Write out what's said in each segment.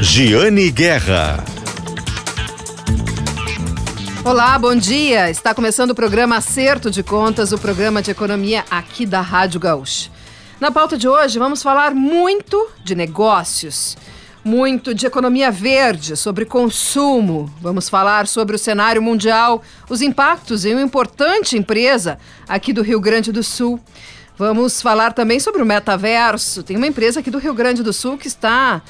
Giane Guerra. Olá, bom dia. Está começando o programa Acerto de Contas, o programa de economia aqui da Rádio Gaúcha. Na pauta de hoje, vamos falar muito de negócios, muito de economia verde, sobre consumo. Vamos falar sobre o cenário mundial, os impactos em uma importante empresa aqui do Rio Grande do Sul. Vamos falar também sobre o metaverso. Tem uma empresa aqui do Rio Grande do Sul que está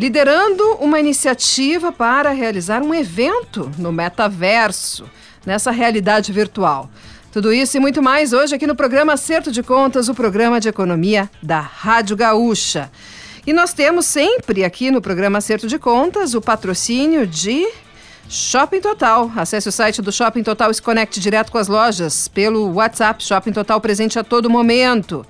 liderando uma iniciativa para realizar um evento no metaverso, nessa realidade virtual. Tudo isso e muito mais hoje aqui no programa Acerto de Contas, o programa de economia da Rádio Gaúcha. E nós temos sempre aqui no programa Acerto de Contas o patrocínio de Shopping Total. Acesse o site do Shopping Total e se conecte direto com as lojas pelo WhatsApp Shopping Total presente a todo momento.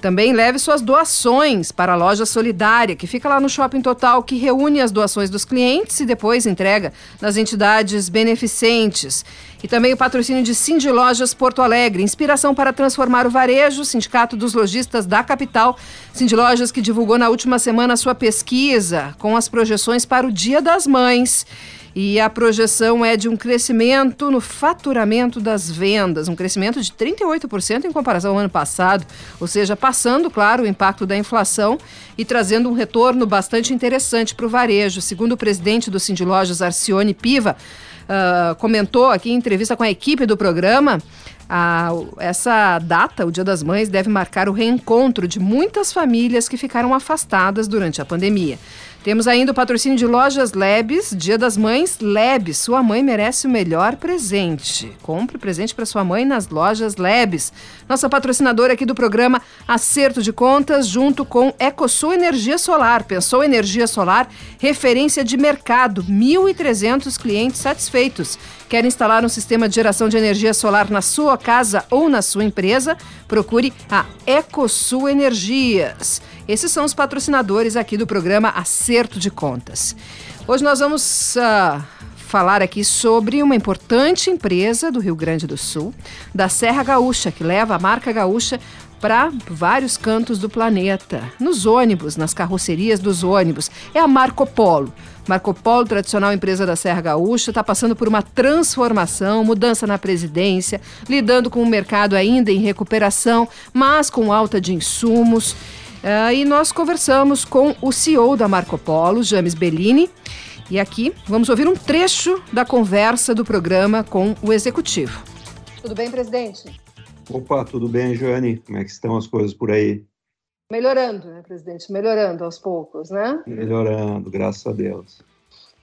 Também leve suas doações para a loja solidária, que fica lá no Shopping Total, que reúne as doações dos clientes e depois entrega nas entidades beneficentes. E também o patrocínio de Cindy Lojas Porto Alegre, inspiração para transformar o varejo, Sindicato dos Lojistas da capital. Cindy Lojas que divulgou na última semana sua pesquisa com as projeções para o Dia das Mães. E a projeção é de um crescimento no faturamento das vendas, um crescimento de 38% em comparação ao ano passado, ou seja, passando, claro, o impacto da inflação e trazendo um retorno bastante interessante para o varejo. Segundo o presidente do Cindy Lojas, Arcione Piva, uh, comentou aqui em entrevista com a equipe do programa, a, essa data, o Dia das Mães, deve marcar o reencontro de muitas famílias que ficaram afastadas durante a pandemia. Temos ainda o patrocínio de Lojas Lebes, Dia das Mães Lebes. Sua mãe merece o melhor presente. Compre presente para sua mãe nas Lojas Lebes. Nossa patrocinadora aqui do programa Acerto de Contas, junto com EcoSul Energia Solar. Pensou energia solar? Referência de mercado. 1.300 clientes satisfeitos. Quer instalar um sistema de geração de energia solar na sua casa ou na sua empresa? Procure a EcoSul Energias. Esses são os patrocinadores aqui do programa Acerto de Contas. Hoje nós vamos uh, falar aqui sobre uma importante empresa do Rio Grande do Sul, da Serra Gaúcha, que leva a marca gaúcha para vários cantos do planeta, nos ônibus, nas carrocerias dos ônibus. É a Marco Polo. Marco Polo, tradicional empresa da Serra Gaúcha, está passando por uma transformação, mudança na presidência, lidando com um mercado ainda em recuperação, mas com alta de insumos. Uh, e nós conversamos com o CEO da Marco Polo, James Bellini. E aqui vamos ouvir um trecho da conversa do programa com o executivo. Tudo bem, presidente? Opa, tudo bem, Joane? Como é que estão as coisas por aí? Melhorando, né, presidente? Melhorando aos poucos, né? Melhorando, graças a Deus.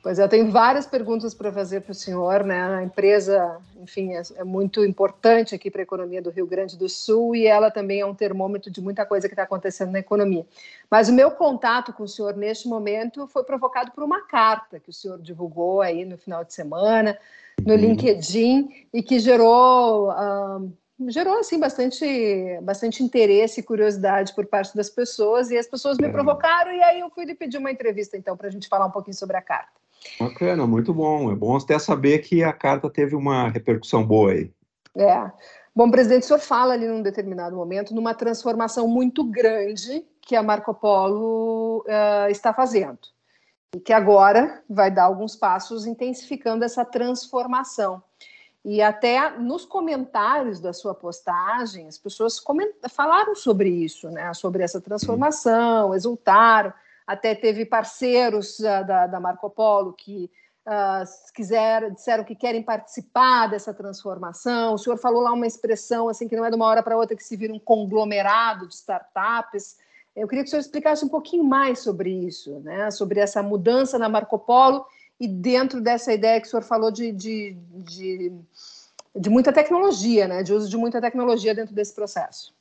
Pois eu tenho várias perguntas para fazer para o senhor, né? A empresa, enfim, é, é muito importante aqui para a economia do Rio Grande do Sul e ela também é um termômetro de muita coisa que está acontecendo na economia. Mas o meu contato com o senhor neste momento foi provocado por uma carta que o senhor divulgou aí no final de semana no uhum. LinkedIn e que gerou gerou assim bastante bastante interesse e curiosidade por parte das pessoas e as pessoas me provocaram e aí eu fui lhe pedir uma entrevista então para a gente falar um pouquinho sobre a carta. Bacana, muito bom. É bom até saber que a carta teve uma repercussão boa aí. É. Bom, presidente, o senhor fala ali num determinado momento numa transformação muito grande que a Marco Polo uh, está fazendo. E que agora vai dar alguns passos intensificando essa transformação. E até nos comentários da sua postagem, as pessoas falaram sobre isso, né? sobre essa transformação, exultaram até teve parceiros uh, da, da, Marco Polo que uh, disseram que querem participar dessa transformação. O senhor falou lá uma expressão assim que não é de uma hora para outra que se vira um conglomerado de startups. Eu queria que o senhor explicasse um pouquinho mais sobre isso, né? sobre essa mudança na Marco Polo e dentro dessa ideia que o senhor falou de, de, de, de muita tecnologia, né? de uso de muita tecnologia dentro desse processo.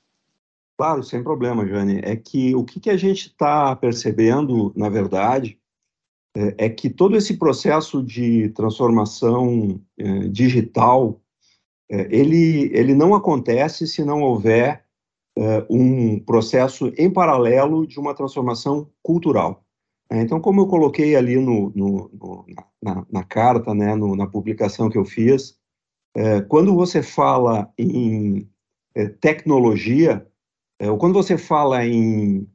Claro, sem problema, Jane. É que o que, que a gente está percebendo, na verdade, é, é, que todo esse processo de transformação é, digital, é, ele, ele não acontece se não houver é, um processo em paralelo de uma transformação cultural. É, então, como eu coloquei ali no, no, no na, na, carta, né, no, na publicação que eu fiz, é, quando você fala em tecnologia, é, quando você fala em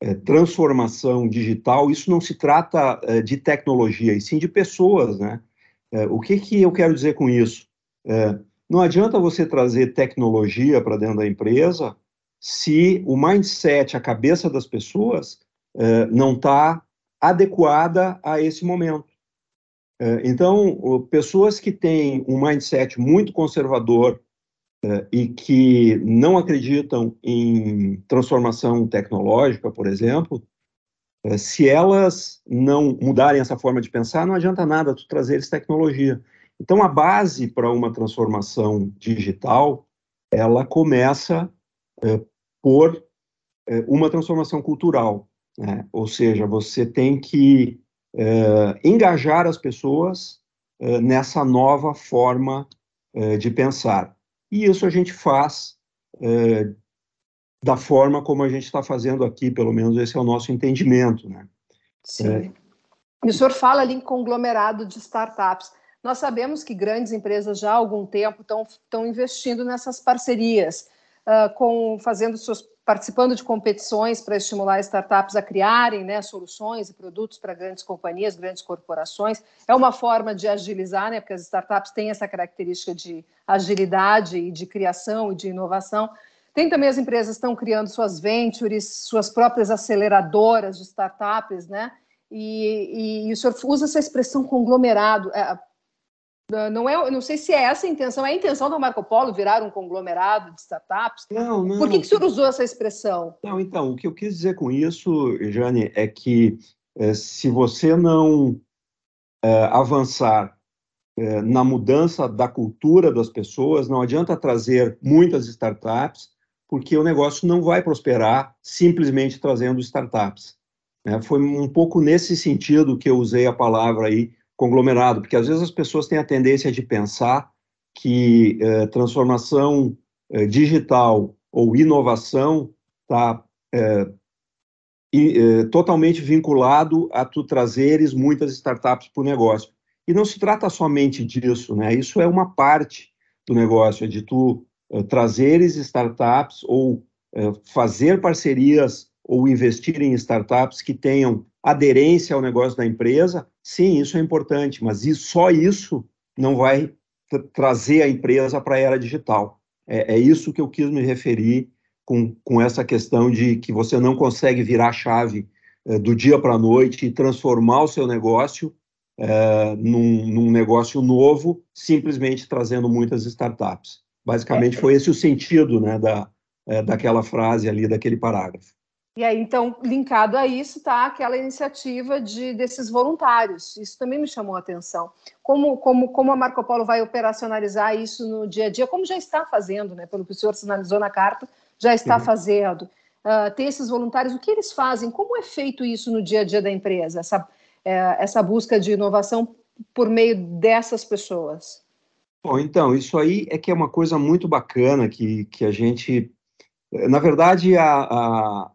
é, transformação digital, isso não se trata é, de tecnologia, e sim de pessoas, né? É, o que, que eu quero dizer com isso? É, não adianta você trazer tecnologia para dentro da empresa se o mindset, a cabeça das pessoas, é, não está adequada a esse momento. É, então, pessoas que têm um mindset muito conservador é, e que não acreditam em transformação tecnológica, por exemplo, é, se elas não mudarem essa forma de pensar, não adianta nada tu trazer essa tecnologia. Então, a base para uma transformação digital, ela começa por uma transformação cultural. Né? Ou seja, você tem que é, engajar as pessoas é, nessa nova forma de pensar. E isso a gente faz da forma como a gente está fazendo aqui, pelo menos esse é o nosso entendimento, né? Sim. É... E o senhor fala ali em conglomerado de startups. Nós sabemos que grandes empresas já há algum tempo estão investindo nessas parcerias, uh, com fazendo seus participando de competições para estimular startups a criarem né, soluções e produtos para grandes companhias, grandes corporações. É uma forma de agilizar, né, porque as startups têm essa característica de agilidade e de criação e de inovação. Tem também as empresas que estão criando suas ventures, suas próprias aceleradoras de startups, né? E, e, e o senhor usa essa expressão conglomerado. É, não é, não sei se é essa a intenção. É a intenção do Marco Polo virar um conglomerado de startups? Não, não. Por que, que o senhor usou essa expressão? Não, então, o que eu quis dizer com isso, Jane, é que é, se você não é, avançar é, na mudança da cultura das pessoas, não adianta trazer muitas startups porque o negócio não vai prosperar simplesmente trazendo startups. Né? Foi um pouco nesse sentido que eu usei a palavra aí conglomerado, porque às vezes as pessoas têm a tendência de pensar que eh, transformação eh, digital ou inovação está eh, totalmente vinculado a tu trazeres muitas startups para o negócio. E não se trata somente disso, né? Isso é uma parte do negócio, é de tu trazeres startups ou fazer parcerias ou investir em startups que tenham aderência ao negócio da empresa, sim, isso é importante, mas isso, só isso não vai trazer a empresa para a era digital. É, é, isso que eu quis me referir com, com essa questão de que você não consegue virar a chave é, do dia para a noite e transformar o seu negócio é, num, num negócio novo, simplesmente trazendo muitas startups. Basicamente, foi esse o sentido né, da, é, daquela frase ali, daquele parágrafo. E aí, então, linkado a isso, está aquela iniciativa de, desses voluntários. Isso também me chamou a atenção. Como, como, como a Marco Polo vai operacionalizar isso no dia a dia, como já está fazendo, né? Pelo que o senhor sinalizou na carta, já está uhum. fazendo. Uh, tem esses voluntários, o que eles fazem? Como é feito isso no dia a dia da empresa? Essa, é, essa busca de inovação por meio dessas pessoas? Bom, então, isso aí é que é uma coisa muito bacana que, que a gente. Na verdade, a, a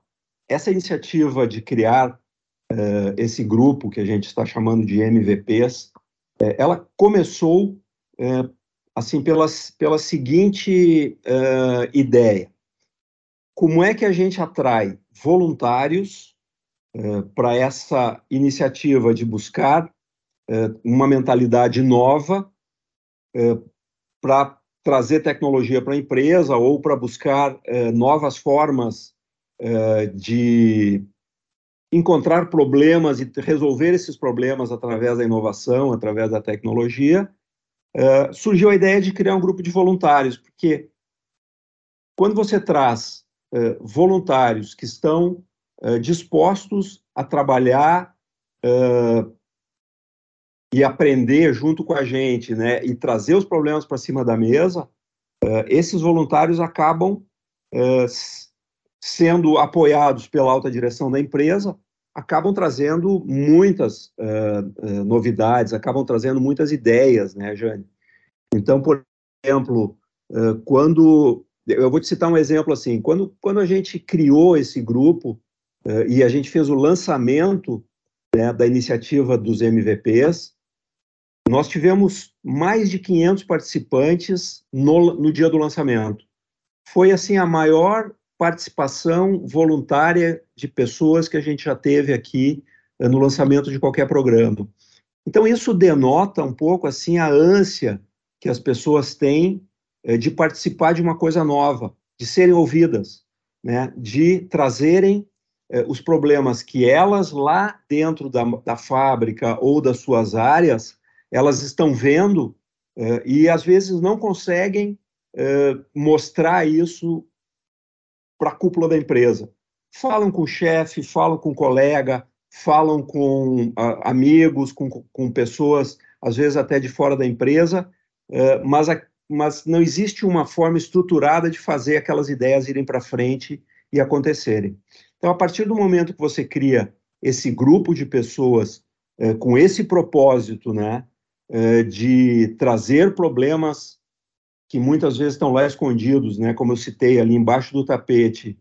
essa iniciativa de criar uh, esse grupo que a gente está chamando de MVPs, uh, eh, ela começou uh, assim pela, pela seguinte ideia: como é que a gente atrai voluntários para essa iniciativa de buscar uma mentalidade nova para trazer tecnologia para a empresa ou para buscar novas formas de encontrar problemas e resolver esses problemas através da inovação, através da tecnologia, surgiu a ideia de criar um grupo de voluntários, porque quando você traz voluntários que estão dispostos a trabalhar e aprender junto com a gente, né, e trazer os problemas para cima da mesa, esses voluntários acabam sendo apoiados pela alta direção da empresa, acabam trazendo muitas uh, novidades, acabam trazendo muitas ideias, né, Jane? Então, por exemplo, quando eu vou te citar um exemplo assim, quando quando a gente criou esse grupo e a gente fez o lançamento né, da iniciativa dos MVPs, nós tivemos mais de 500 participantes no, no dia do lançamento. Foi, assim, a maior participação voluntária de pessoas que a gente já teve aqui eh, no lançamento de qualquer programa. Então, isso denota um pouco assim a ânsia que as pessoas têm eh, de participar de uma coisa nova, de serem ouvidas, né, de trazerem eh, os problemas que elas lá dentro da, da fábrica ou das suas áreas, elas estão vendo e às vezes não conseguem mostrar isso para a cúpula da empresa. Falam com o chefe, falam com o colega, falam com a, amigos, com, com pessoas, às vezes até de fora da empresa, uh, mas, a, mas não existe uma forma estruturada de fazer aquelas ideias irem para frente e acontecerem. Então, a partir do momento que você cria esse grupo de pessoas uh, com esse propósito, né, uh, de trazer problemas que muitas vezes estão lá escondidos, né, como eu citei ali embaixo do tapete,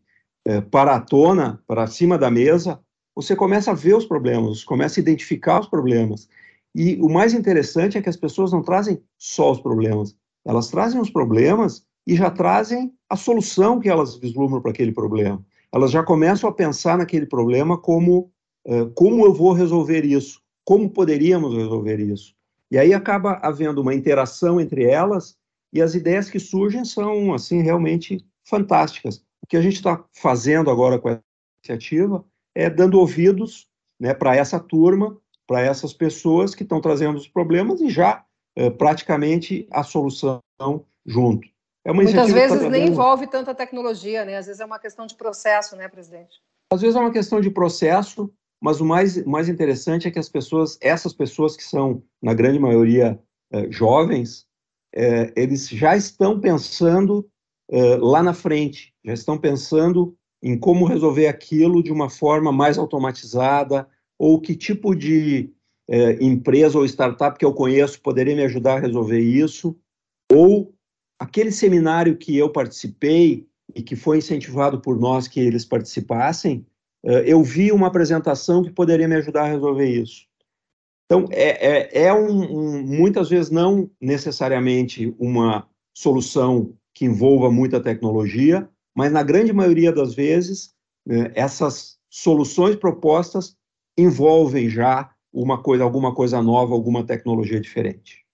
para a tona, para cima da mesa, você começa a ver os problemas, começa a identificar os problemas. E o mais interessante é que as pessoas não trazem só os problemas, elas trazem os problemas e já trazem a solução que elas vislumbram para aquele problema. Elas já começam a pensar naquele problema como uh, como eu vou resolver isso, como poderíamos resolver isso. E aí acaba havendo uma interação entre elas e as ideias que surgem são assim realmente fantásticas. O que a gente está fazendo agora com a iniciativa é, dando ouvidos né, para essa turma, para essas pessoas que estão trazendo os problemas e já é, praticamente a solução junto. É Muitas vezes tá nem envolve tanta tecnologia, né? Às vezes é uma questão de processo, né, presidente? Às vezes é uma questão de processo, mas o mais, mais interessante é que as pessoas, essas pessoas que são, na grande maioria, é, jovens, é, eles já estão pensando é, lá na frente, já estão pensando em como resolver aquilo de uma forma mais automatizada, ou que tipo de é, empresa ou startup que eu conheço poderia me ajudar a resolver isso, ou aquele seminário que eu participei e que foi incentivado por nós que eles participassem, é, eu vi uma apresentação que poderia me ajudar a resolver isso. Então, é, é, é um, um, muitas vezes não necessariamente uma solução que envolva muita tecnologia, mas na grande maioria das vezes, né, essas soluções propostas envolvem já uma coisa, alguma coisa nova, alguma tecnologia diferente.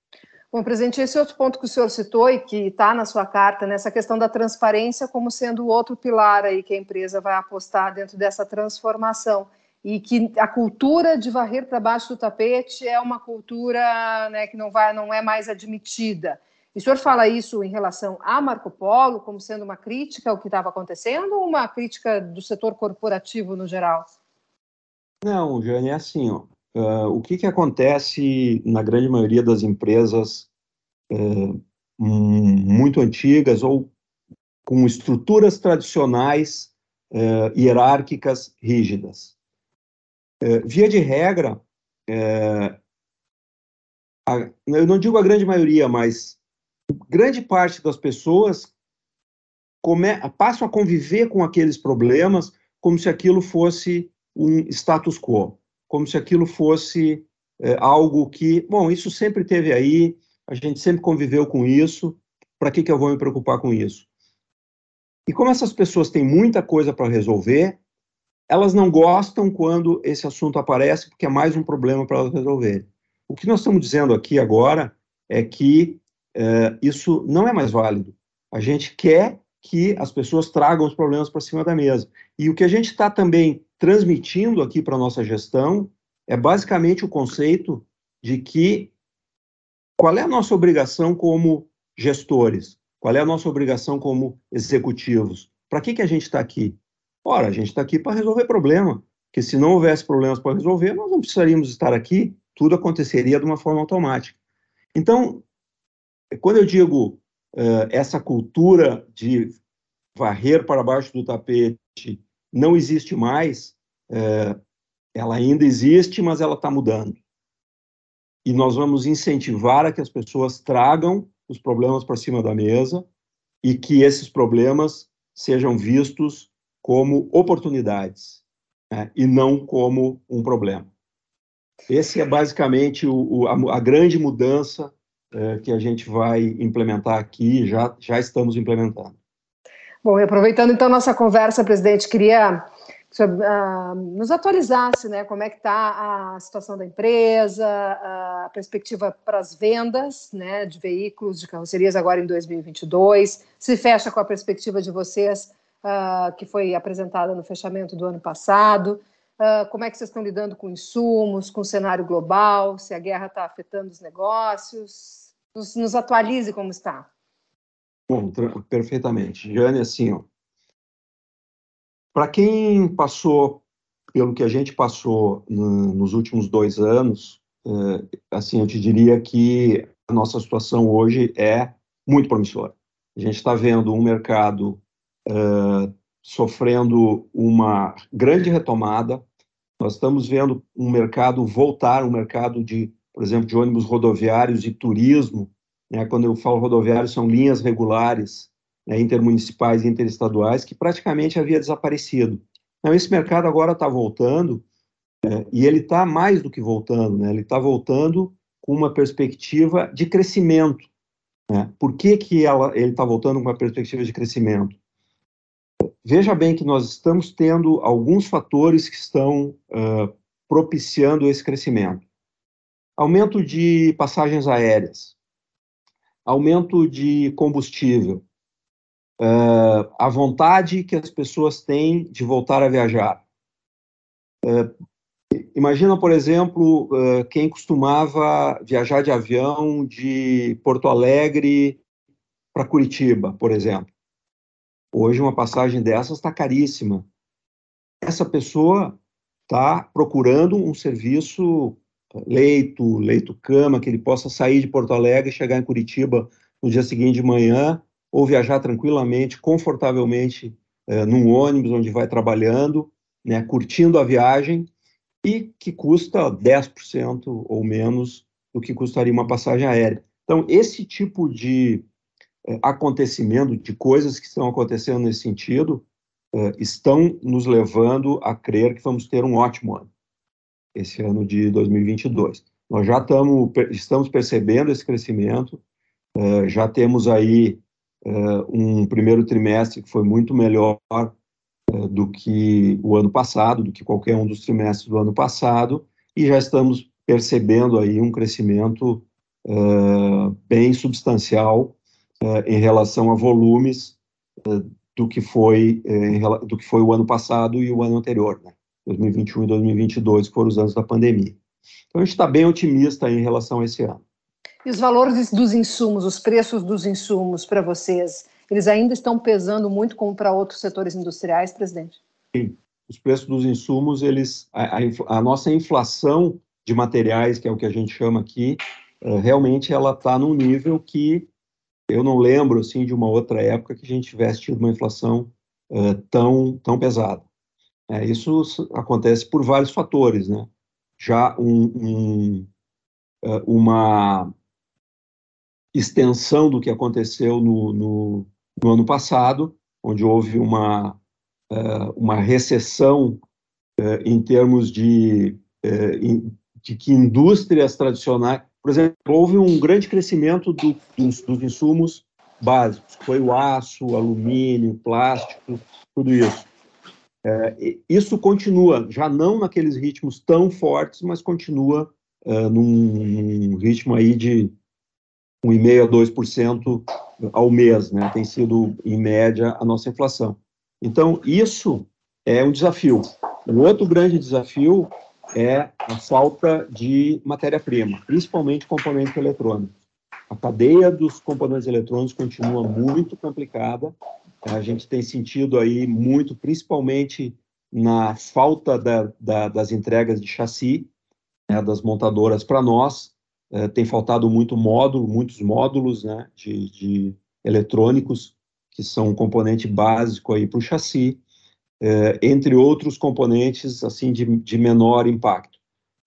Bom, presidente, esse outro ponto que o senhor citou e que está na sua carta, nessa questão da transparência como sendo outro pilar aí que a empresa vai apostar dentro dessa transformação e que a cultura de varrer para baixo do tapete é uma cultura né, que não vai, não é mais admitida. E o senhor fala isso em relação a Marco Polo, como sendo uma crítica ao que estava acontecendo, ou uma crítica do setor corporativo no geral? Não, Jane, é assim, ó, uh, o que, que acontece na grande maioria das empresas uh, muito antigas ou com estruturas tradicionais uh, hierárquicas rígidas. Via de regra, a, eu não digo a grande maioria, mas grande parte das pessoas come, passam a conviver com aqueles problemas como se aquilo fosse um status quo, como se aquilo fosse é, algo que, bom, isso sempre teve aí, a gente sempre conviveu com isso, para que, que eu vou me preocupar com isso? E como essas pessoas têm muita coisa para resolver, elas não gostam quando esse assunto aparece, porque é mais um problema para elas resolverem. O que nós estamos dizendo aqui agora é que é, isso não é mais válido. A gente quer que as pessoas tragam os problemas para cima da mesa. E o que a gente está também transmitindo aqui para a nossa gestão é basicamente o conceito de que qual é a nossa obrigação como gestores, qual é a nossa obrigação como executivos. Para que, que a gente está aqui? Ora, a gente está aqui para resolver problema, porque se não houvesse problemas para resolver, nós não precisaríamos estar aqui, tudo aconteceria de uma forma automática. Então, quando eu digo uh, essa cultura de varrer para baixo do tapete não existe mais, uh, ela ainda existe, mas ela está mudando. E nós vamos incentivar a que as pessoas tragam os problemas para cima da mesa e que esses problemas sejam vistos como oportunidades né, e não como um problema. Esse é basicamente o, o, a, a grande mudança é, que a gente vai implementar aqui, já, já estamos implementando. Bom, e aproveitando então nossa conversa, presidente, queria uh, nos atualizasse, né, como é que está a situação da empresa, a perspectiva para as vendas, né, de veículos, de carrocerias agora em 2022, se fecha com a perspectiva de vocês uh, que foi apresentada no fechamento do ano passado, uh, como é que vocês estão lidando com insumos, com o cenário global, se a guerra está afetando os negócios, nos, nos atualize como está. Bom, perfeitamente. Jane, assim, ó, para quem passou pelo que a gente passou no, nos últimos dois anos, é, assim, eu te diria que a nossa situação hoje é muito promissora. A gente está vendo um mercado é, sofrendo uma grande retomada. Nós estamos vendo um mercado voltar, um mercado de, por exemplo, de ônibus rodoviários e turismo, né, quando eu falo rodoviário, são linhas regulares né, intermunicipais e interestaduais que praticamente havia desaparecido. Então, esse mercado agora está voltando é, e ele está mais do que voltando, né, ele está voltando com uma perspectiva de crescimento. Né? Por que, que ela, ele está voltando com uma perspectiva de crescimento? Veja bem que nós estamos tendo alguns fatores que estão uh, propiciando esse crescimento. Aumento de passagens aéreas, aumento de combustível, uh, a vontade que as pessoas têm de voltar a viajar. Uh, imagina, por exemplo, quem costumava viajar de avião de Porto Alegre para Curitiba, por exemplo. Hoje, uma passagem dessas está caríssima. Essa pessoa está procurando um serviço leito, leito-cama, que ele possa sair de Porto Alegre chegar em Curitiba no dia seguinte de manhã, ou viajar tranquilamente, confortavelmente, é, num ônibus onde vai trabalhando, né, curtindo a viagem, e que custa 10% ou menos do que custaria uma passagem aérea. Então, esse tipo de acontecimento, de coisas que estão acontecendo nesse sentido, é, estão nos levando a crer que vamos ter um ótimo ano esse ano de 2022. Nós já tamo, estamos percebendo esse crescimento, uh, já temos aí um primeiro trimestre que foi muito melhor do que o ano passado, do que qualquer um dos trimestres do ano passado, e já estamos percebendo aí um crescimento bem substancial em relação a volumes do que foi do que foi o ano passado e o ano anterior. Né? 2021 e 2022, que foram os anos da pandemia. Então, a gente está bem otimista em relação a esse ano. E os valores dos insumos, os preços dos insumos para vocês, eles ainda estão pesando muito como para outros setores industriais, presidente? Sim, os preços dos insumos, eles, a, a, a nossa inflação de materiais, que é o que a gente chama aqui, é, realmente ela está num nível que eu não lembro assim de uma outra época que a gente tivesse tido uma inflação é, tão tão pesada. É, isso acontece por vários fatores, né? Já um, um, é, uma extensão do que aconteceu no, no, no ano passado, onde houve uma, é, uma recessão em termos de, de que indústrias tradicionais, por exemplo, houve um grande crescimento do, dos, dos insumos básicos, foi o aço, o alumínio, plástico, tudo isso. É, isso continua, já não naqueles ritmos tão fortes, mas continua é, num, num, ritmo aí de 1,5% a 2% ao mês, né? Tem sido, em média, a nossa inflação. Então, isso é um desafio. Um outro grande desafio é a falta de matéria-prima, principalmente componentes eletrônicos. A cadeia dos componentes eletrônicos continua muito complicada a gente tem sentido aí muito, principalmente na falta da, da, das entregas de chassi né, das montadoras para nós. É, tem faltado muito módulo, muitos módulos né, de, de eletrônicos, que são um componente básico aí para o chassi, é, entre outros componentes assim de, de menor impacto.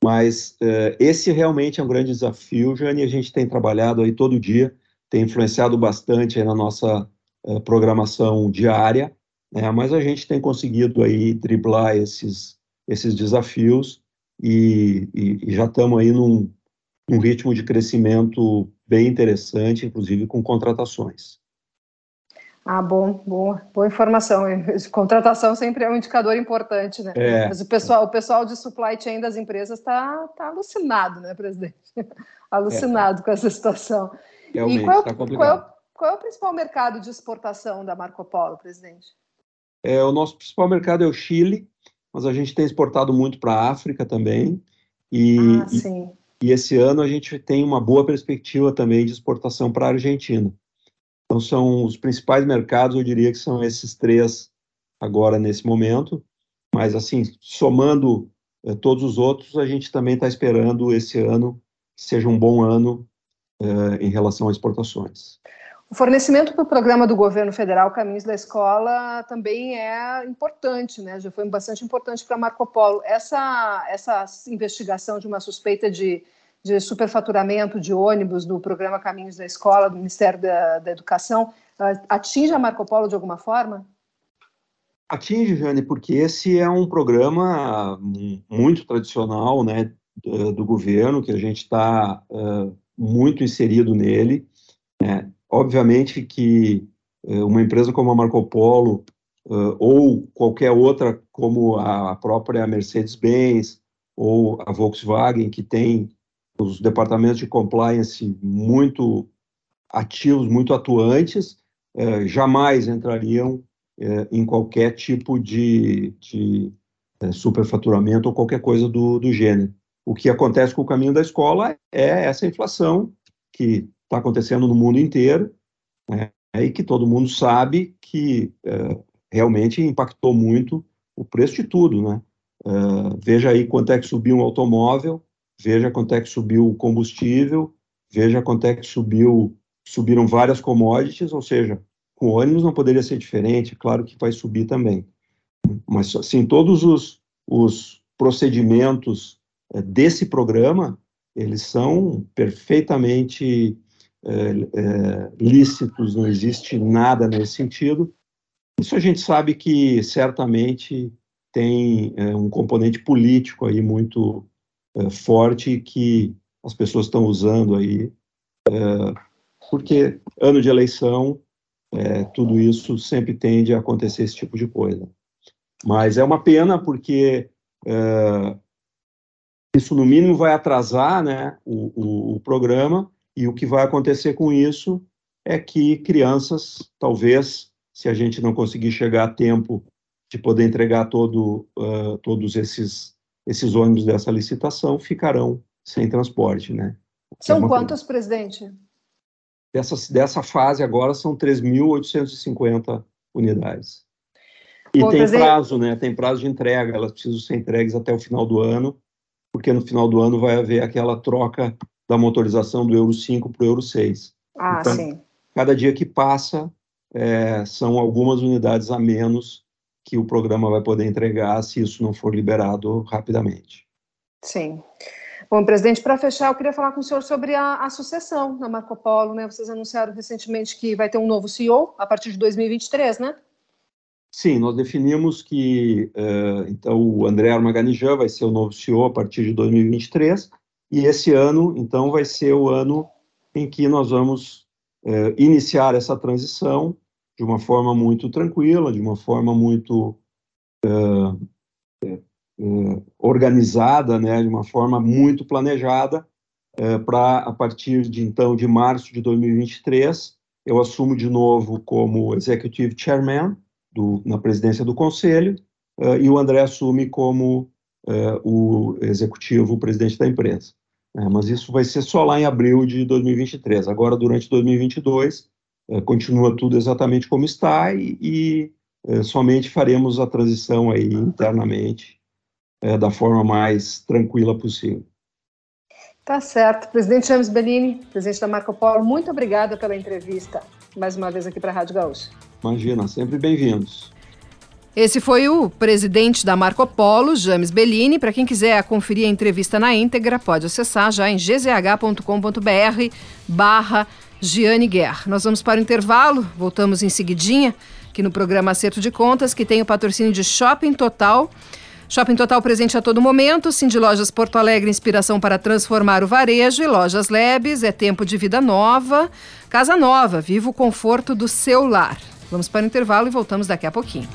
Mas é, esse realmente é um grande desafio, Jane, a gente tem trabalhado aí todo dia, tem influenciado bastante na nossa é, programação diária, né, mas a gente tem conseguido aí driblar esses, esses desafios e, e, e já estamos aí num, num ritmo de crescimento bem interessante, inclusive com contratações. Ah, bom, boa, boa informação. Contratação sempre é um indicador importante, né? É. Mas o pessoal, o pessoal de supply chain das empresas está tá alucinado, né, presidente? alucinado é. com essa situação. Realmente, e qual, tá qual, é, qual é o principal mercado de exportação da Marco Polo, presidente? É, o nosso principal mercado é o Chile, mas a gente tem exportado muito para a África também. E, ah, sim. E, e esse ano a gente tem uma boa perspectiva também de exportação para a Argentina. Então, são os principais mercados, eu diria que são esses três agora nesse momento. Mas, assim, somando eh, todos os outros, a gente também está esperando esse ano que seja um bom ano eh, em relação a exportações. O fornecimento para o programa do governo federal Caminhos da Escola também é importante, né? Já foi bastante importante para Marco Polo. Essa, essa investigação de uma suspeita de de superfaturamento de ônibus do programa Caminhos da Escola, do Ministério da, da Educação, atinge a Marco Polo de alguma forma? Atinge, Jane, porque esse é um programa muito tradicional, né, do governo, que a gente está uh, muito inserido nele. Né? Obviamente que uh, uma empresa como a Marco Polo, uh, ou qualquer outra, como a própria Mercedes-Benz, ou a Volkswagen, que tem os departamentos de compliance muito ativos, muito atuantes, eh, jamais entrariam eh, em qualquer tipo de, de eh, superfaturamento ou qualquer coisa do, do gênero. O que acontece com o caminho da escola é essa inflação que está acontecendo no mundo inteiro né, e que todo mundo sabe que realmente impactou muito o preço de tudo, né? veja aí quanto é que subiu um automóvel, veja quanto é que subiu o combustível, veja quanto é que subiu, subiram várias commodities, ou seja, com ônibus não poderia ser diferente, claro que vai subir também. Mas, assim, todos os, os procedimentos é, desse programa, eles são perfeitamente é, é, lícitos, não existe nada nesse sentido. Isso a gente sabe que certamente tem um componente político aí muito é, forte que as pessoas estão usando aí, é, porque ano de eleição, é, tudo isso sempre tende a acontecer esse tipo de coisa. Mas é uma pena porque é, isso, no mínimo, vai atrasar né, o, o, o programa, e o que vai acontecer com isso é que crianças, talvez, se a gente não conseguir chegar a tempo de poder entregar todo, uh, todos esses esses ônibus dessa licitação ficarão sem transporte, né? São é quantos, coisa. presidente? Dessa, dessa fase agora são 3.850 unidades. E Bom, tem presidente... prazo, né? Tem prazo de entrega, elas precisam ser entregues até o final do ano, porque no final do ano vai haver aquela troca da motorização do Euro 5 para o Euro 6. Ah, então, sim. Cada dia que passa, é, são algumas unidades a menos que o programa vai poder entregar se isso não for liberado rapidamente. Sim. Bom, presidente, para fechar, eu queria falar com o senhor sobre a, a, sucessão na Marco Polo, né? Vocês anunciaram recentemente que vai ter um novo CEO a partir de 2023, né? Sim, nós definimos que, uh, então, o André Armaganijan vai ser o novo CEO a partir de 2023, e esse ano, então, vai ser o ano em que nós vamos uh, iniciar essa transição de uma forma muito tranquila, de uma forma muito uh, uh, organizada, né, de uma forma muito planejada, uh, para a partir de então de março de 2023 eu assumo de novo como executive chairman do, na presidência do conselho e o André assume como o executivo, o presidente da empresa. É, mas isso vai ser só lá em abril de 2023. Agora, durante 2022, é, continua tudo exatamente como está e, e é, somente faremos a transição aí internamente é, da forma mais tranquila possível. Tá certo. Presidente James Bellini, presidente da Marco Polo, muito obrigada pela entrevista, mais uma vez aqui para a Rádio Gaúcha. Imagina, sempre bem-vindos. Esse foi o presidente da Marco Polo, James Bellini. Para quem quiser conferir a entrevista na íntegra, pode acessar já em gzh.com.br barra Giane Guerra. Nós vamos para o intervalo, voltamos em seguidinha, aqui no programa Acerto de Contas, que tem o patrocínio de Shopping Total. Shopping Total presente a todo momento, Cindy Lojas Porto Alegre, inspiração para transformar o varejo e Lojas Lebes, é tempo de vida nova. Casa nova, viva o conforto do seu lar. Vamos para o intervalo e voltamos daqui a pouquinho.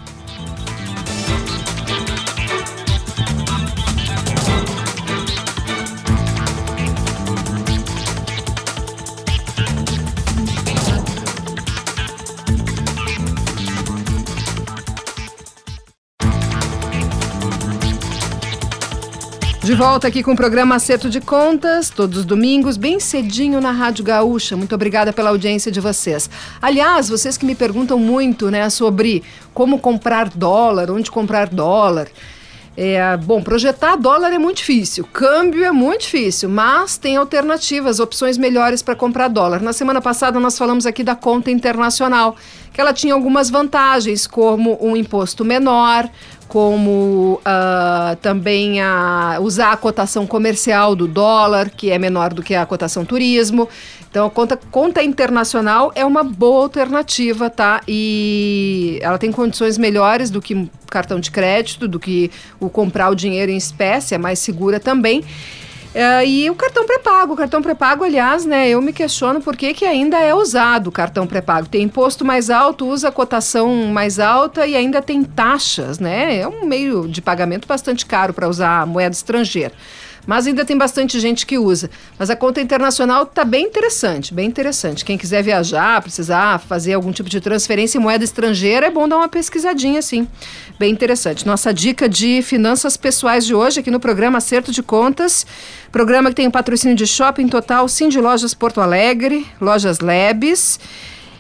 De volta aqui com o programa Acerto de Contas, todos os domingos, bem cedinho na Rádio Gaúcha. Muito obrigada pela audiência de vocês. Aliás, vocês que me perguntam muito né, sobre como comprar dólar, onde comprar dólar. É, bom, projetar dólar é muito difícil, câmbio é muito difícil, mas tem alternativas, opções melhores para comprar dólar. Na semana passada nós falamos aqui da conta internacional, que ela tinha algumas vantagens, como um imposto menor, como uh, também a, usar a cotação comercial do dólar, que é menor do que a cotação turismo. Então, a conta, conta internacional é uma boa alternativa, tá? E ela tem condições melhores do que cartão de crédito, do que o comprar o dinheiro em espécie, é mais segura também. Uh, e o cartão pré-pago. O cartão pré-pago, aliás, né, eu me questiono por que, que ainda é usado o cartão pré-pago. Tem imposto mais alto, usa cotação mais alta e ainda tem taxas, né? É um meio de pagamento bastante caro para usar moeda estrangeira. Mas ainda tem bastante gente que usa. Mas a conta internacional está bem interessante, bem interessante. Quem quiser viajar, precisar fazer algum tipo de transferência em moeda estrangeira, é bom dar uma pesquisadinha, sim. Bem interessante. Nossa dica de finanças pessoais de hoje aqui no programa Acerto de Contas. Programa que tem o patrocínio de Shopping Total, Sim de Lojas Porto Alegre, Lojas Lebes.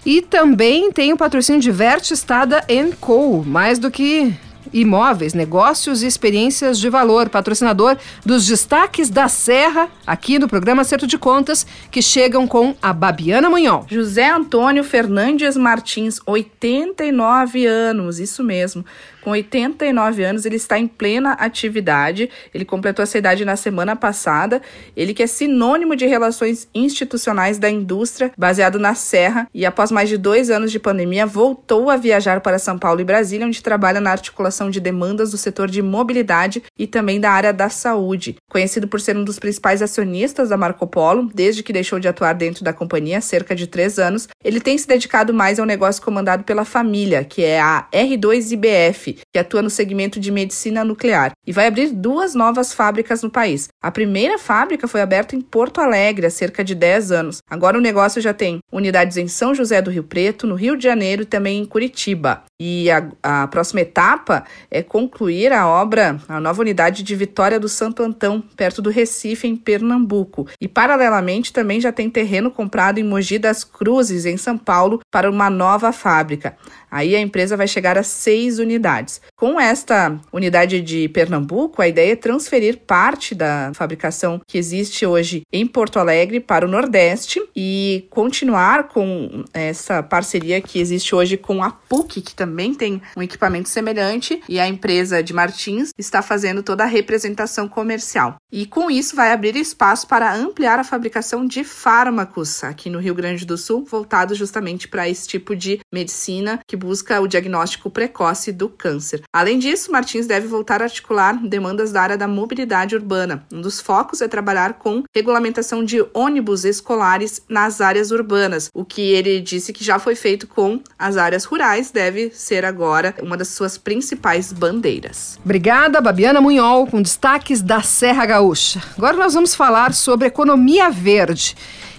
E também tem o patrocínio de Verte Estada Co. Mais do que Imóveis, Negócios e Experiências de Valor, patrocinador dos destaques da Serra, aqui no programa Acerto de Contas, que chegam com a Babiana Munhol. José Antônio Fernandes Martins, 89 anos, isso mesmo. Com 89 anos, ele está em plena atividade. Ele completou essa idade na semana passada. Ele que é sinônimo de relações institucionais da indústria, baseado na Serra, e após mais de dois anos de pandemia, voltou a viajar para São Paulo e Brasília, onde trabalha na articulação de demandas do setor de mobilidade e também da área da saúde. Conhecido por ser um dos principais acionistas da Marco Polo, desde que deixou de atuar dentro da companhia há cerca de três anos, ele tem se dedicado mais ao negócio comandado pela família, que é a R2IBF, que atua no segmento de medicina nuclear, e vai abrir duas novas fábricas no país. A primeira fábrica foi aberta em Porto Alegre há cerca de 10 anos. Agora o negócio já tem unidades em São José do Rio Preto, no Rio de Janeiro e também em Curitiba. E a, a próxima etapa é concluir a obra, a nova unidade de Vitória do Santo Antão, perto do Recife, em Pernambuco. E paralelamente também já tem terreno comprado em Mogi das Cruzes, em São Paulo, para uma nova fábrica. Aí a empresa vai chegar a seis unidades. Com esta unidade de Pernambuco, a ideia é transferir parte da fabricação que existe hoje em Porto Alegre para o Nordeste e continuar com essa parceria que existe hoje com a PUC, que também tem um equipamento semelhante, e a empresa de Martins está fazendo toda a representação comercial. E com isso vai abrir espaço para ampliar a fabricação de fármacos aqui no Rio Grande do Sul, voltado justamente para esse tipo de medicina que busca o diagnóstico precoce do câncer. Além disso, Martins deve voltar a articular demandas da área da mobilidade urbana. Um dos focos é trabalhar com regulamentação de ônibus escolares nas áreas urbanas. O que ele disse que já foi feito com as áreas rurais deve ser agora uma das suas principais bandeiras. Obrigada, Babiana Munhol, com destaques da Serra Gaúcha. Agora nós vamos falar sobre economia verde.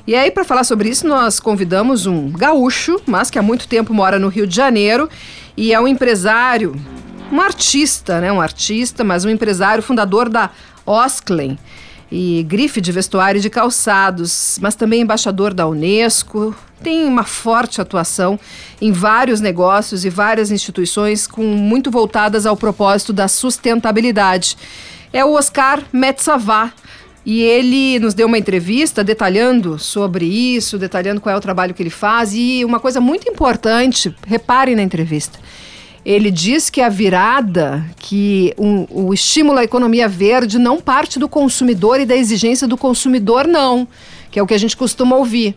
E aí, para falar sobre isso, nós convidamos um gaúcho, mas que há muito tempo mora no Rio de Janeiro e é um empresário, um artista, né? Um artista, mas um empresário fundador da Osklen e grife de vestuário e de calçados, mas também embaixador da Unesco. Tem uma forte atuação em vários negócios e várias instituições com muito voltadas ao propósito da sustentabilidade. É o Oscar Metzavá, e ele nos deu uma entrevista detalhando sobre isso, detalhando qual é o trabalho que ele faz. E uma coisa muito importante, reparem na entrevista. Ele diz que a virada, que um, o estímulo à economia verde não parte do consumidor e da exigência do consumidor, não, que é o que a gente costuma ouvir.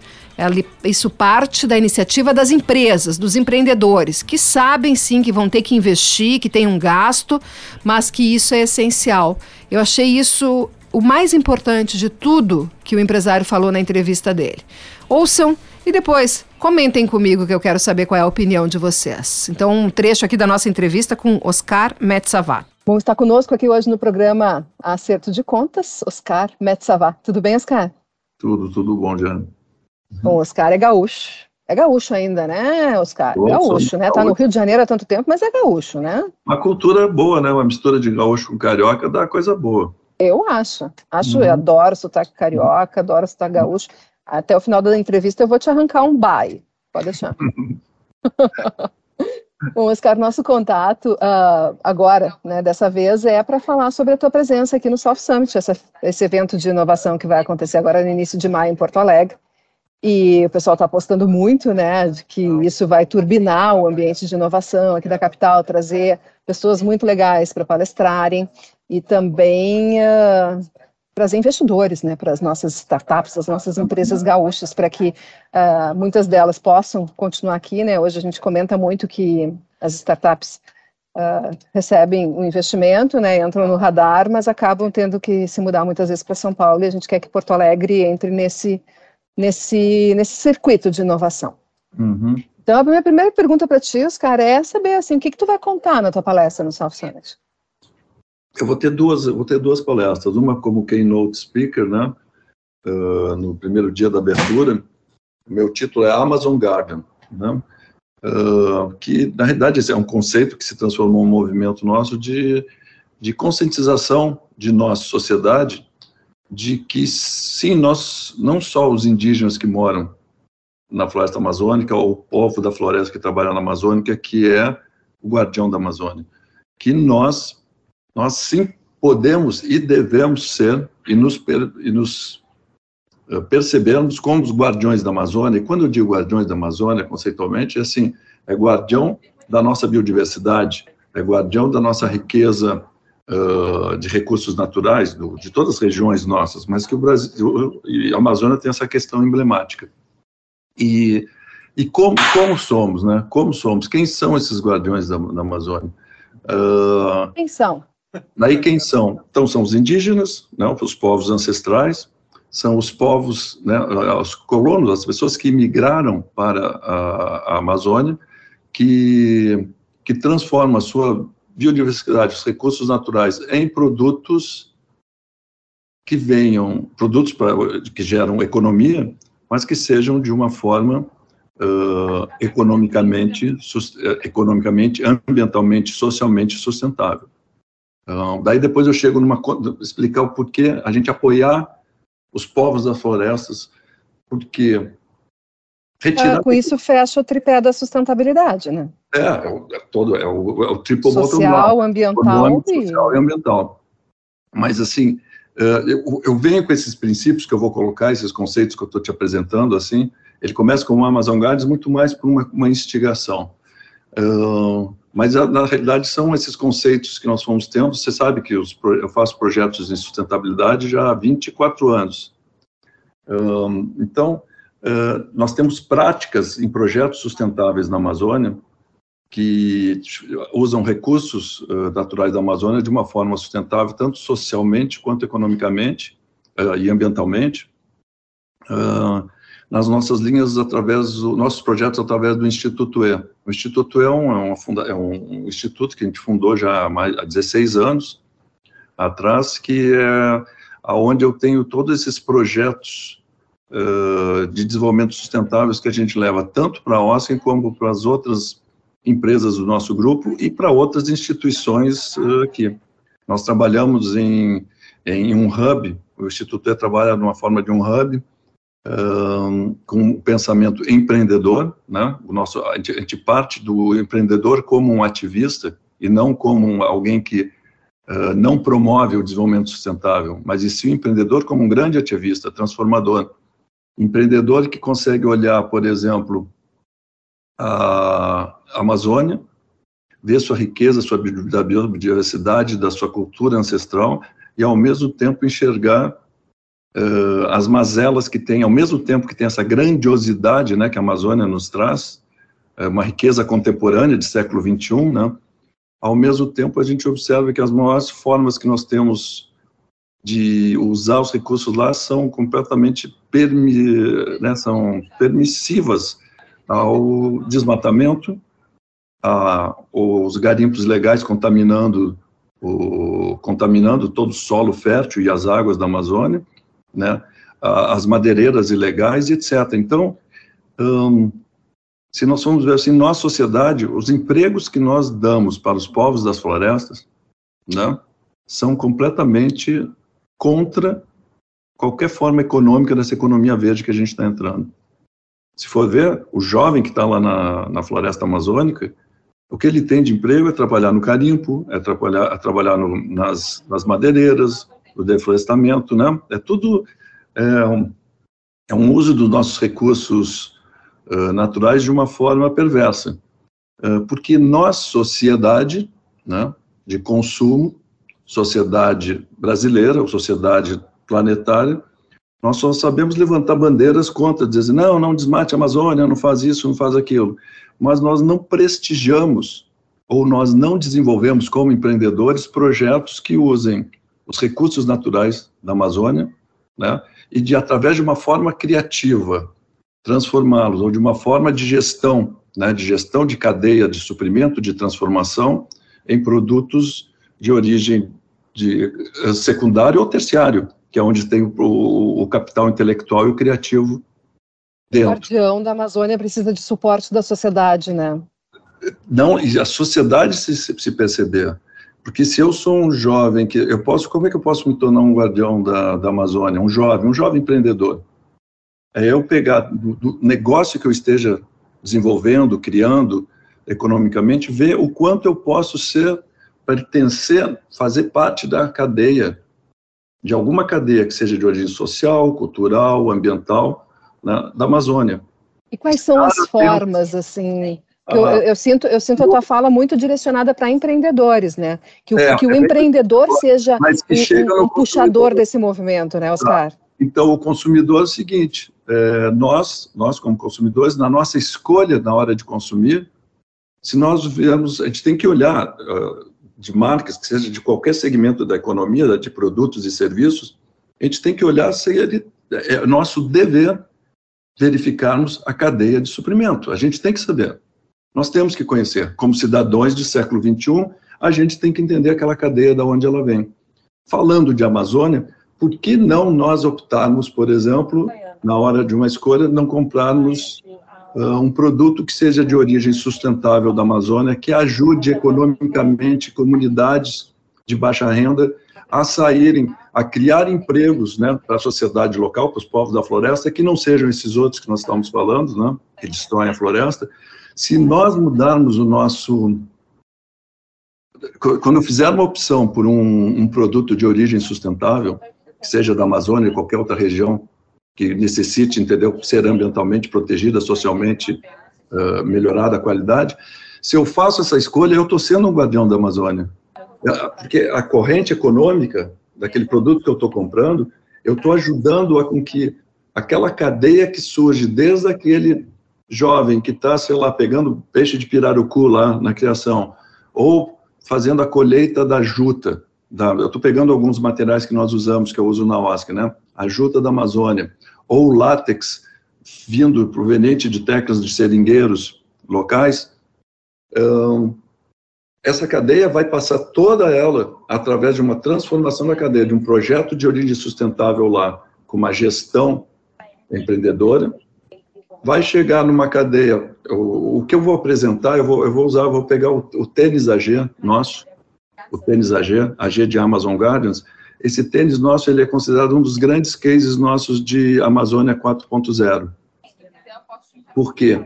Isso parte da iniciativa das empresas, dos empreendedores, que sabem sim que vão ter que investir, que tem um gasto, mas que isso é essencial. Eu achei isso o mais importante de tudo que o empresário falou na entrevista dele. Ouçam E depois, comentem comigo que eu quero saber qual é a opinião de vocês. Então, um trecho aqui da nossa entrevista com Oscar Metsavar. Bom, está conosco aqui hoje no programa Acerto de Contas, Oscar Metsavar. Tudo bem, Oscar? Tudo, tudo bom, Jane. Bom, Oscar é gaúcho. É gaúcho ainda, né, Oscar? Tô, gaúcho, né? Tá no Rio de Janeiro há tanto tempo, mas é gaúcho, né? Uma cultura boa, né? Uma mistura de gaúcho com carioca dá coisa boa. Eu acho. Acho, uhum. eu adoro sotaque carioca, adoro sotaque gaúcho. Até o final da entrevista eu vou te arrancar um bye. Pode deixar. Bom, Oscar, nosso contato uh, agora, né, dessa vez, é para falar sobre a tua presença aqui no Soft Summit, essa, esse evento de inovação que vai acontecer agora no início de maio em Porto Alegre. E o pessoal está apostando muito, né, de que isso vai turbinar o ambiente de inovação aqui da capital, trazer pessoas muito legais para palestrarem e também uh, trazer investidores, né, para as nossas startups, as nossas empresas gaúchas, para que uh, muitas delas possam continuar aqui, né. Hoje a gente comenta muito que as startups uh, recebem um investimento, né, entram no radar, mas acabam tendo que se mudar muitas vezes para São Paulo e a gente quer que Porto Alegre entre nesse nesse, nesse circuito de inovação. Uhum. Então, a minha primeira pergunta para ti, Oscar, é saber assim, o que, que tu vai contar na tua palestra no South Summit? Eu vou ter duas, vou ter duas palestras, uma como keynote speaker, né, uh, no primeiro dia da abertura. Meu título é Amazon Garden, né, uh, que na realidade é um conceito que se transformou um movimento nosso de, de conscientização de nossa sociedade de que sim, nós, não só os indígenas que moram na floresta amazônica, ou o povo da floresta que trabalha na Amazônica, que é o guardião da Amazônia, que nós, nós sim podemos e devemos ser e nos, e nos uh, percebermos como os guardiões da Amazônia, e quando eu digo guardiões da Amazônia, conceitualmente, é assim, é guardião da nossa biodiversidade, é guardião da nossa riqueza uh, de recursos naturais do, de todas as regiões nossas, mas que o Brasil e a Amazônia tem essa questão emblemática. E, e como, como somos, né? Como somos? Quem são esses guardiões da, da Amazônia? Uh, quem são? Daí quem são? Então são os indígenas, né, os povos ancestrais, são os povos, né, os colonos, as pessoas que migraram para a, a Amazônia, que, que transformam a sua biodiversidade, os recursos naturais em produtos que venham, produtos pra, que geram economia, mas que sejam de uma forma uh, economicamente, economicamente, ambientalmente, socialmente sustentável. Uh, daí depois eu chego numa explicar o porquê a gente apoiar os povos das florestas, porque retirar... Ah, com isso fecha o tripé da sustentabilidade, né? É, é, é todo, é o, é o triple social, ambiental e... social e ambiental. Mas, assim, é, eu, eu, venho com esses princípios que eu vou colocar, esses conceitos que eu estou te apresentando, assim, ele começa com o Amazon Gardens muito mais por uma, uma instigação. Mas, na realidade, são esses conceitos que nós fomos tendo. Você sabe que os, eu faço projetos de sustentabilidade já há 24 anos. Uh, então, uh, nós temos práticas em projetos sustentáveis na Amazônia que usam recursos uh, naturais da Amazônia de uma forma sustentável, tanto socialmente quanto economicamente uh, e ambientalmente, uh, nas nossas linhas, através dos nossos projetos, através do Instituto E. O Instituto E é um, é, é um instituto que a gente fundou já há, mais, há 16 anos atrás, que é aonde eu tenho todos esses projetos de desenvolvimento sustentáveis que a gente leva tanto para a OSCE como para as outras empresas do nosso grupo e para outras instituições uh, aqui. Nós trabalhamos em, em um hub, o Instituto E trabalha numa forma de um hub, com um pensamento empreendedor, né? O nosso, a gente, parte do empreendedor como um ativista e não como alguém que uh, não promove o desenvolvimento sustentável, mas e sim o empreendedor como um grande ativista, transformador. Empreendedor que consegue olhar, por exemplo, a Amazônia, ver sua riqueza, sua da biodiversidade, da sua cultura ancestral e ao mesmo tempo enxergar uh, as mazelas que tem, ao mesmo tempo que tem essa grandiosidade, né, que a Amazônia nos traz, é uma riqueza contemporânea de século 21, né? Ao mesmo tempo a gente observa que as maiores formas que nós temos de usar os recursos lá são completamente permi, né, são permissivas ao desmatamento, a, os garimpos legais contaminando o, contaminando todo o solo fértil e as águas da Amazônia, né, as madeireiras ilegais, etc. Então, hum, se nós formos ver assim, nossa sociedade, os empregos que nós damos para os povos das florestas, né, são completamente contra qualquer forma econômica dessa economia verde que a gente está entrando. Se for ver, o jovem que está lá na, na floresta amazônica, o que ele tem de emprego é trabalhar no carimpo, é trabalhar, é trabalhar no, nas, nas madeireiras, no deflorestamento, né? É tudo é um, é um uso dos nossos recursos uh, naturais de uma forma perversa, uh, porque nós, sociedade, né, de consumo, sociedade brasileira, ou sociedade planetária, nós só sabemos levantar bandeiras contra, dizer não, não desmate a Amazônia, não faz isso, não faz aquilo mas nós não prestigiamos ou nós não desenvolvemos como empreendedores projetos que usem os recursos naturais da Amazônia, né, e de através de uma forma criativa transformá-los ou de uma forma de gestão, né, de gestão de cadeia de suprimento, de transformação em produtos de origem de eh, secundário ou terciário, que é onde tem o, o capital intelectual e o criativo dentro. O guardião da Amazônia precisa de suporte da sociedade, né? Não, e a sociedade se, se perceber. Porque se eu sou um jovem que eu posso, como é que eu posso me tornar um guardião da, da Amazônia? Um jovem, um jovem empreendedor. É eu pegar do, do negócio que eu esteja desenvolvendo, criando economicamente, ver o quanto eu posso ser, pertencer, fazer parte da cadeia, de alguma cadeia que seja de origem social, cultural, ambiental, né, da Amazônia. E quais são as formas, assim, eu, eu, eu, sinto, eu sinto a tua fala muito direcionada para empreendedores, né? Que o, é, que o é, empreendedor seja um, um puxador desse movimento, né, Oscar? Tá. Então, o consumidor é o seguinte: é, nós, nós como consumidores, na nossa escolha na hora de consumir, se nós vemos, a gente tem que olhar uh, de marcas, que seja de qualquer segmento da economia, de produtos e serviços, a gente tem que olhar se ele é nosso dever verificarmos a cadeia de suprimento. A gente tem que saber. Nós temos que conhecer. Como cidadãos do século XXI, a gente tem que entender aquela cadeia de onde ela vem. Falando de Amazônia, por que não nós optarmos, por exemplo, na hora de uma escolha, não comprarmos uh, um produto que seja de origem sustentável da Amazônia, que ajude economicamente comunidades de baixa renda a saírem, a criar empregos né, para a sociedade local, para os povos da floresta, que não sejam esses outros que nós estamos falando, né, que destroem a floresta. Se nós mudarmos o nosso. Quando fizer uma opção por um, um produto de origem sustentável, que seja da Amazônia ou qualquer outra região que necessite, entendeu, ser ambientalmente protegida, socialmente uh, melhorada a qualidade, se eu faço essa escolha, eu estou sendo um guardião da Amazônia. Porque a corrente econômica daquele produto que eu estou comprando, eu estou ajudando a com que aquela cadeia que surge desde aquele jovem que está, sei lá, pegando peixe de pirarucu lá na criação, ou fazendo a colheita da juta. Da, eu estou pegando alguns materiais que nós usamos, que eu uso na OSC, né? A juta da Amazônia, ou látex vindo proveniente de teclas de seringueiros locais, um, essa cadeia vai passar toda ela através de uma transformação da cadeia, de um projeto de origem sustentável lá, com uma gestão empreendedora, vai chegar numa cadeia. O, o que eu vou apresentar, eu vou, eu vou usar, eu vou pegar o, o tênis AG nosso, o tênis AG, AG de Amazon Gardens. Esse tênis nosso ele é considerado um dos grandes cases nossos de Amazônia 4.0. Por quê?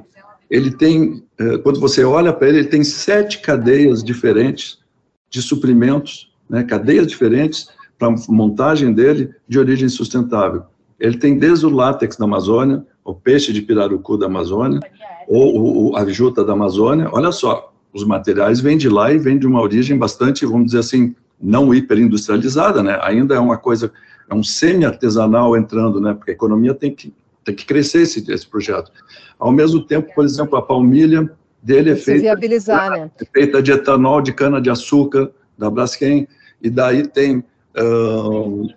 ele tem, é, quando você olha para ele, ele tem sete cadeias diferentes de suprimentos, né, cadeias diferentes para montagem dele de origem sustentável. Ele tem desde o látex da Amazônia, o peixe de pirarucu da Amazônia, ou, a juta da Amazônia. Olha só, os materiais vêm de lá e vêm de uma origem bastante, vamos dizer assim, não hiperindustrializada, né? Ainda é uma coisa, é um semi-artesanal entrando, né? Porque a economia tem que tem que crescer esse, esse projeto. Ao mesmo tempo, por exemplo, a palmilha dele é feita, viabilizar, né? é feita de etanol de cana-de-açúcar da Braskem, e daí tem uh,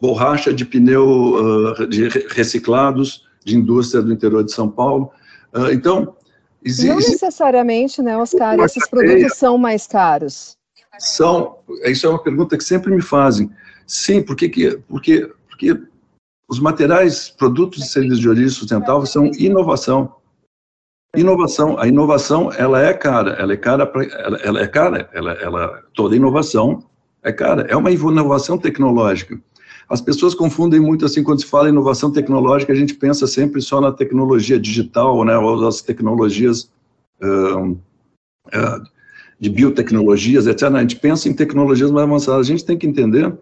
borracha de pneu uh, de reciclados de indústria do interior de São Paulo. Uh, então, existe... Não necessariamente, né, Oscar, esses produtos são mais caros. São, isso é uma pergunta que sempre me fazem. Sim, porque, porque, porque os materiais, produtos e serviços de origem sustentável são inovação. Inovação, a inovação, ela é cara, ela é cara, pra, ela, ela é cara, ela, ela, toda inovação é cara, é uma inovação tecnológica. As pessoas confundem muito assim quando se fala em inovação tecnológica, a gente pensa sempre só na tecnologia digital, né, ou as tecnologias uh, uh, de biotecnologias, etc. A gente pensa em tecnologias mais avançadas. A gente tem que entender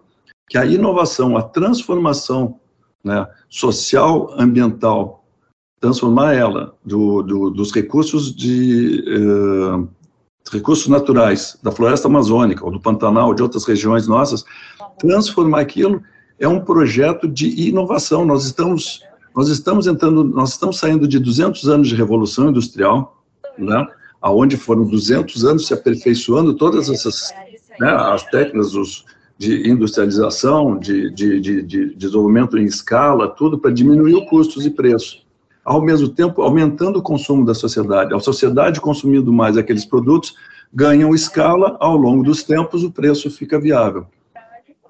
que a inovação, a transformação né, social, ambiental, transformar ela do, do, dos recursos de uh, recursos naturais da floresta amazônica ou do Pantanal, de outras regiões nossas, transformar aquilo é um projeto de inovação. Nós estamos, nós estamos entrando, nós estamos saindo de 200 anos de revolução industrial, né, aonde foram 200 anos se aperfeiçoando todas essas né, as técnicas os, de industrialização, de, de, de, de desenvolvimento em escala, tudo para diminuir os custos e preços. Ao mesmo tempo, aumentando o consumo da sociedade. A sociedade consumindo mais aqueles produtos, ganham escala, ao longo dos tempos o preço fica viável.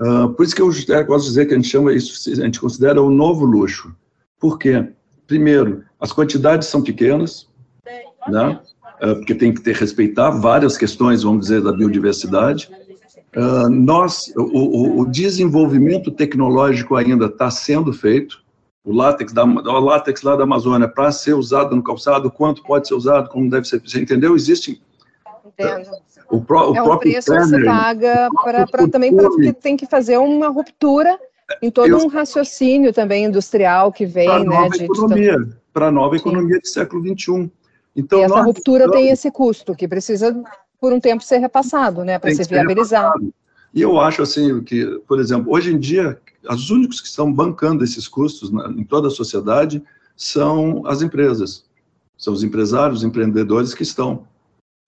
Uh, por isso que eu gosto de dizer que a gente chama isso, a gente considera o novo luxo. Por quê? Primeiro, as quantidades são pequenas, né? Uh, porque tem que ter respeitar várias questões, vamos dizer, da biodiversidade. Uh, nós, o, o, desenvolvimento tecnológico ainda está sendo feito. O látex, da, o látex lá da Amazônia, para ser usado no calçado, quanto pode ser usado, como deve ser. Você entendeu? Existem. O, pró, o é um preço que você paga para também porque tem que fazer uma ruptura em todo eu, um raciocínio também industrial que vem, né? Nova economia, de... Para a nova economia do século XXI. Então, e essa ruptura tem esse custo que precisa por um tempo ser repassado, né, para ser viabilizado. E eu acho assim que, por exemplo, hoje em dia, os únicos que estão bancando esses custos na, em toda a sociedade são as empresas, são os empresários, os empreendedores que estão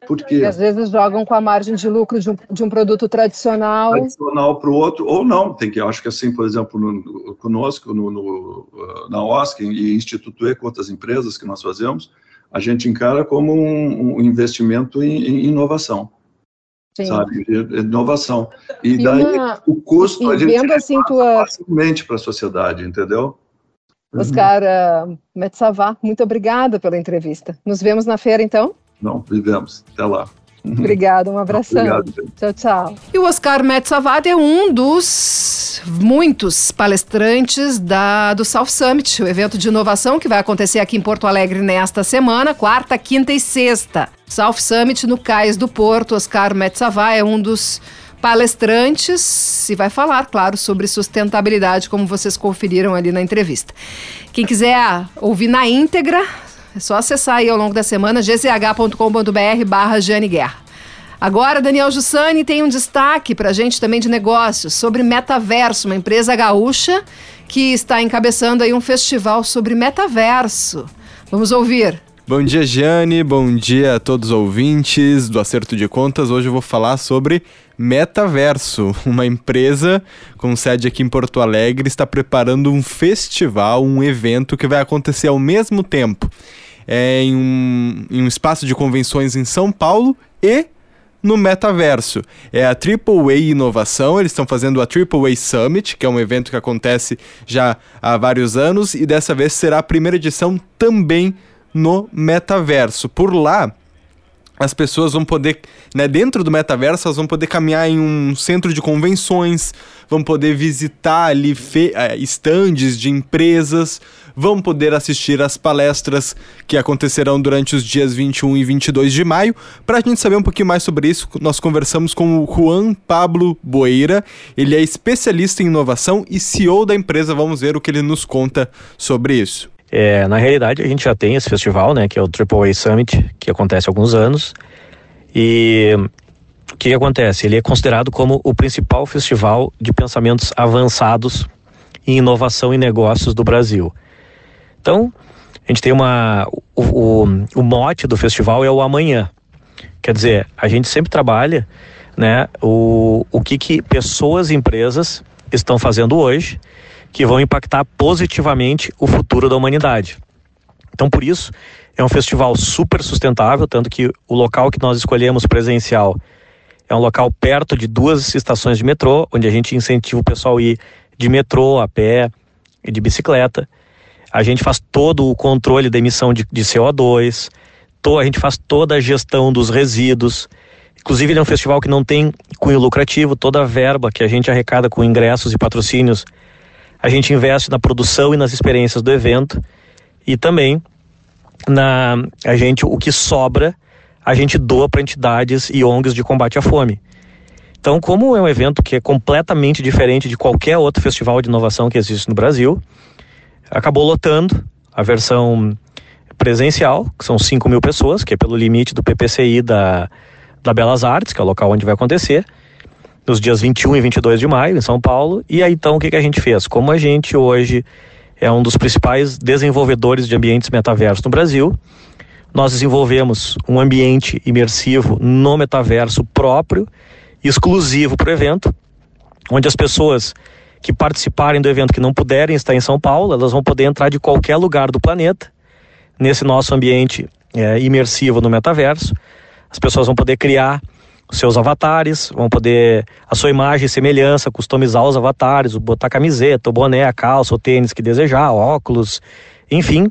porque às vezes jogam com a margem de lucro de um, de um produto tradicional. Tradicional para o outro, ou não. Tem que, acho que assim, por exemplo, no, conosco, no, no, na OSC e Instituto E, com outras empresas que nós fazemos, a gente encara como um, um investimento em, em inovação. Sim. Sabe? Inovação. E, e daí uma, o custo a gente vendo, assim, tua... facilmente para a sociedade, entendeu? Oscar uh, Metsavá, muito obrigada pela entrevista. Nos vemos na feira, então? Não, vivemos. Até lá. Obrigada, um abração. Obrigado, tchau, tchau. E o Oscar Metsavad é um dos muitos palestrantes da, do South Summit, o evento de inovação que vai acontecer aqui em Porto Alegre nesta semana, quarta, quinta e sexta. South Summit no Cais do Porto. Oscar Metsavad é um dos palestrantes e vai falar, claro, sobre sustentabilidade, como vocês conferiram ali na entrevista. Quem quiser ouvir na íntegra, é só acessar aí ao longo da semana gzh.com.br barra Jane Guerra. Agora, Daniel Jussani tem um destaque para a gente também de negócios sobre Metaverso, uma empresa gaúcha que está encabeçando aí um festival sobre metaverso. Vamos ouvir. Bom dia, Jane. Bom dia a todos os ouvintes do Acerto de Contas. Hoje eu vou falar sobre Metaverso, uma empresa com sede aqui em Porto Alegre está preparando um festival, um evento que vai acontecer ao mesmo tempo é, em, um, em um espaço de convenções em São Paulo e no metaverso. É a AAA Inovação, eles estão fazendo a AAA Summit, que é um evento que acontece já há vários anos, e dessa vez será a primeira edição também no metaverso. Por lá, as pessoas vão poder, né, dentro do metaverso, elas vão poder caminhar em um centro de convenções, vão poder visitar ali eh, estandes de empresas, vão poder assistir às palestras que acontecerão durante os dias 21 e 22 de maio. Para a gente saber um pouquinho mais sobre isso, nós conversamos com o Juan Pablo Boeira. Ele é especialista em inovação e CEO da empresa. Vamos ver o que ele nos conta sobre isso. É, na realidade, a gente já tem esse festival, né, que é o AAA Summit, que acontece há alguns anos. E o que acontece? Ele é considerado como o principal festival de pensamentos avançados em inovação e negócios do Brasil. Então, a gente tem uma. O, o, o mote do festival é o amanhã. Quer dizer, a gente sempre trabalha né, o, o que, que pessoas e empresas estão fazendo hoje, que vão impactar positivamente o futuro da humanidade. Então, por isso, é um festival super sustentável, tanto que o local que nós escolhemos presencial é um local perto de duas estações de metrô, onde a gente incentiva o pessoal a ir de metrô, a pé e de bicicleta. A gente faz todo o controle da emissão de, de CO2, to, a gente faz toda a gestão dos resíduos. Inclusive, ele é um festival que não tem cunho lucrativo, toda a verba que a gente arrecada com ingressos e patrocínios, a gente investe na produção e nas experiências do evento e também na a gente o que sobra a gente doa para entidades e ONGs de combate à fome. Então, como é um evento que é completamente diferente de qualquer outro festival de inovação que existe no Brasil, acabou lotando a versão presencial, que são 5 mil pessoas, que é pelo limite do PPCI da, da Belas Artes, que é o local onde vai acontecer, nos dias 21 e 22 de maio, em São Paulo. E aí, então, o que, que a gente fez? Como a gente hoje é um dos principais desenvolvedores de ambientes metaverso no Brasil, nós desenvolvemos um ambiente imersivo no metaverso próprio, exclusivo para o evento, onde as pessoas que participarem do evento que não puderem estar em São Paulo, elas vão poder entrar de qualquer lugar do planeta nesse nosso ambiente é, imersivo no metaverso. As pessoas vão poder criar seus avatares, vão poder a sua imagem e semelhança, customizar os avatares, botar camiseta, o boné, a calça, o tênis que desejar, óculos, enfim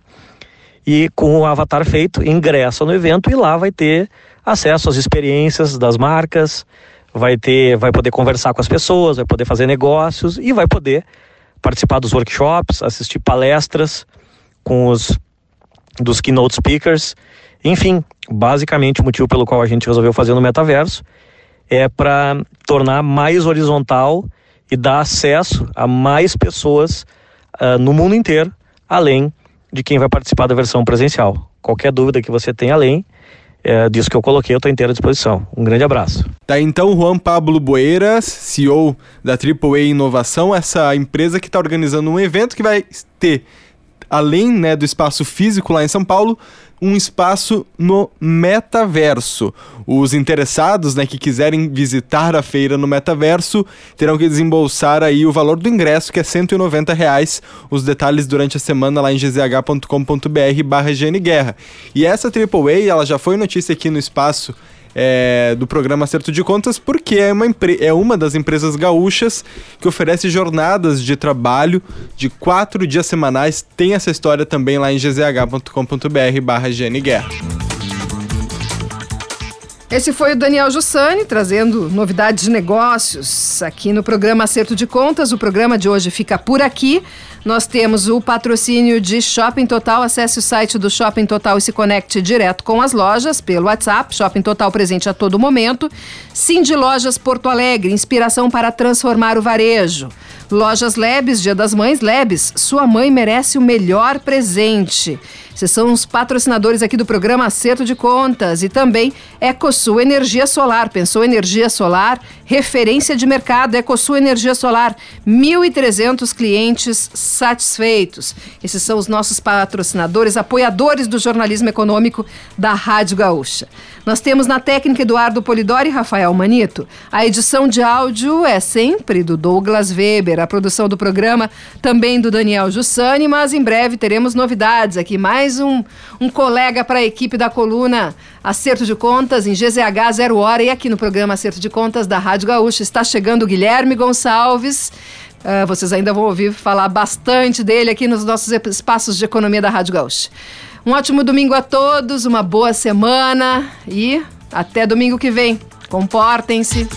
e com o avatar feito, ingressa no evento e lá vai ter acesso às experiências das marcas, vai ter, vai poder conversar com as pessoas, vai poder fazer negócios e vai poder participar dos workshops, assistir palestras com os dos keynote speakers. Enfim, basicamente o motivo pelo qual a gente resolveu fazer no metaverso é para tornar mais horizontal e dar acesso a mais pessoas uh, no mundo inteiro, além de quem vai participar da versão presencial. Qualquer dúvida que você tenha além é, disso que eu coloquei, eu estou inteiro à disposição. Um grande abraço. Tá então Juan Pablo Boeiras, CEO da AAA Inovação, essa empresa que está organizando um evento que vai ter, além né, do espaço físico lá em São Paulo, um espaço no metaverso. Os interessados, né, que quiserem visitar a feira no metaverso, terão que desembolsar aí o valor do ingresso, que é 190 reais. Os detalhes durante a semana lá em gzh.com.br barra. E essa AAA, ela já foi notícia aqui no espaço é, do programa Acerto de Contas, porque é uma, é uma das empresas gaúchas que oferece jornadas de trabalho de quatro dias semanais. Tem essa história também lá em gzh.com.br barra Guerra. Esse foi o Daniel Jussani trazendo novidades de negócios aqui no programa Acerto de Contas. O programa de hoje fica por aqui. Nós temos o patrocínio de Shopping Total. Acesse o site do Shopping Total e se conecte direto com as lojas pelo WhatsApp. Shopping Total presente a todo momento. De Lojas Porto Alegre, inspiração para transformar o varejo. Lojas Lebes, Dia das Mães, Lebes, sua mãe merece o melhor presente. Vocês são os patrocinadores aqui do programa Acerto de Contas e também Ecosul Energia Solar. Pensou energia solar? Referência de mercado, Ecosul Energia Solar. 1.300 clientes satisfeitos. Esses são os nossos patrocinadores, apoiadores do jornalismo econômico da Rádio Gaúcha. Nós temos na técnica Eduardo Polidori e Rafael Manito. A edição de áudio é sempre do Douglas Weber. A produção do programa também do Daniel Jussani, mas em breve teremos novidades aqui. Mais um, um colega para a equipe da coluna Acerto de Contas em GZH Zero Hora e aqui no programa Acerto de Contas da Rádio Gaúcha está chegando o Guilherme Gonçalves. Uh, vocês ainda vão ouvir falar bastante dele aqui nos nossos espaços de economia da Rádio Gaúcha. Um ótimo domingo a todos, uma boa semana e até domingo que vem. Comportem-se.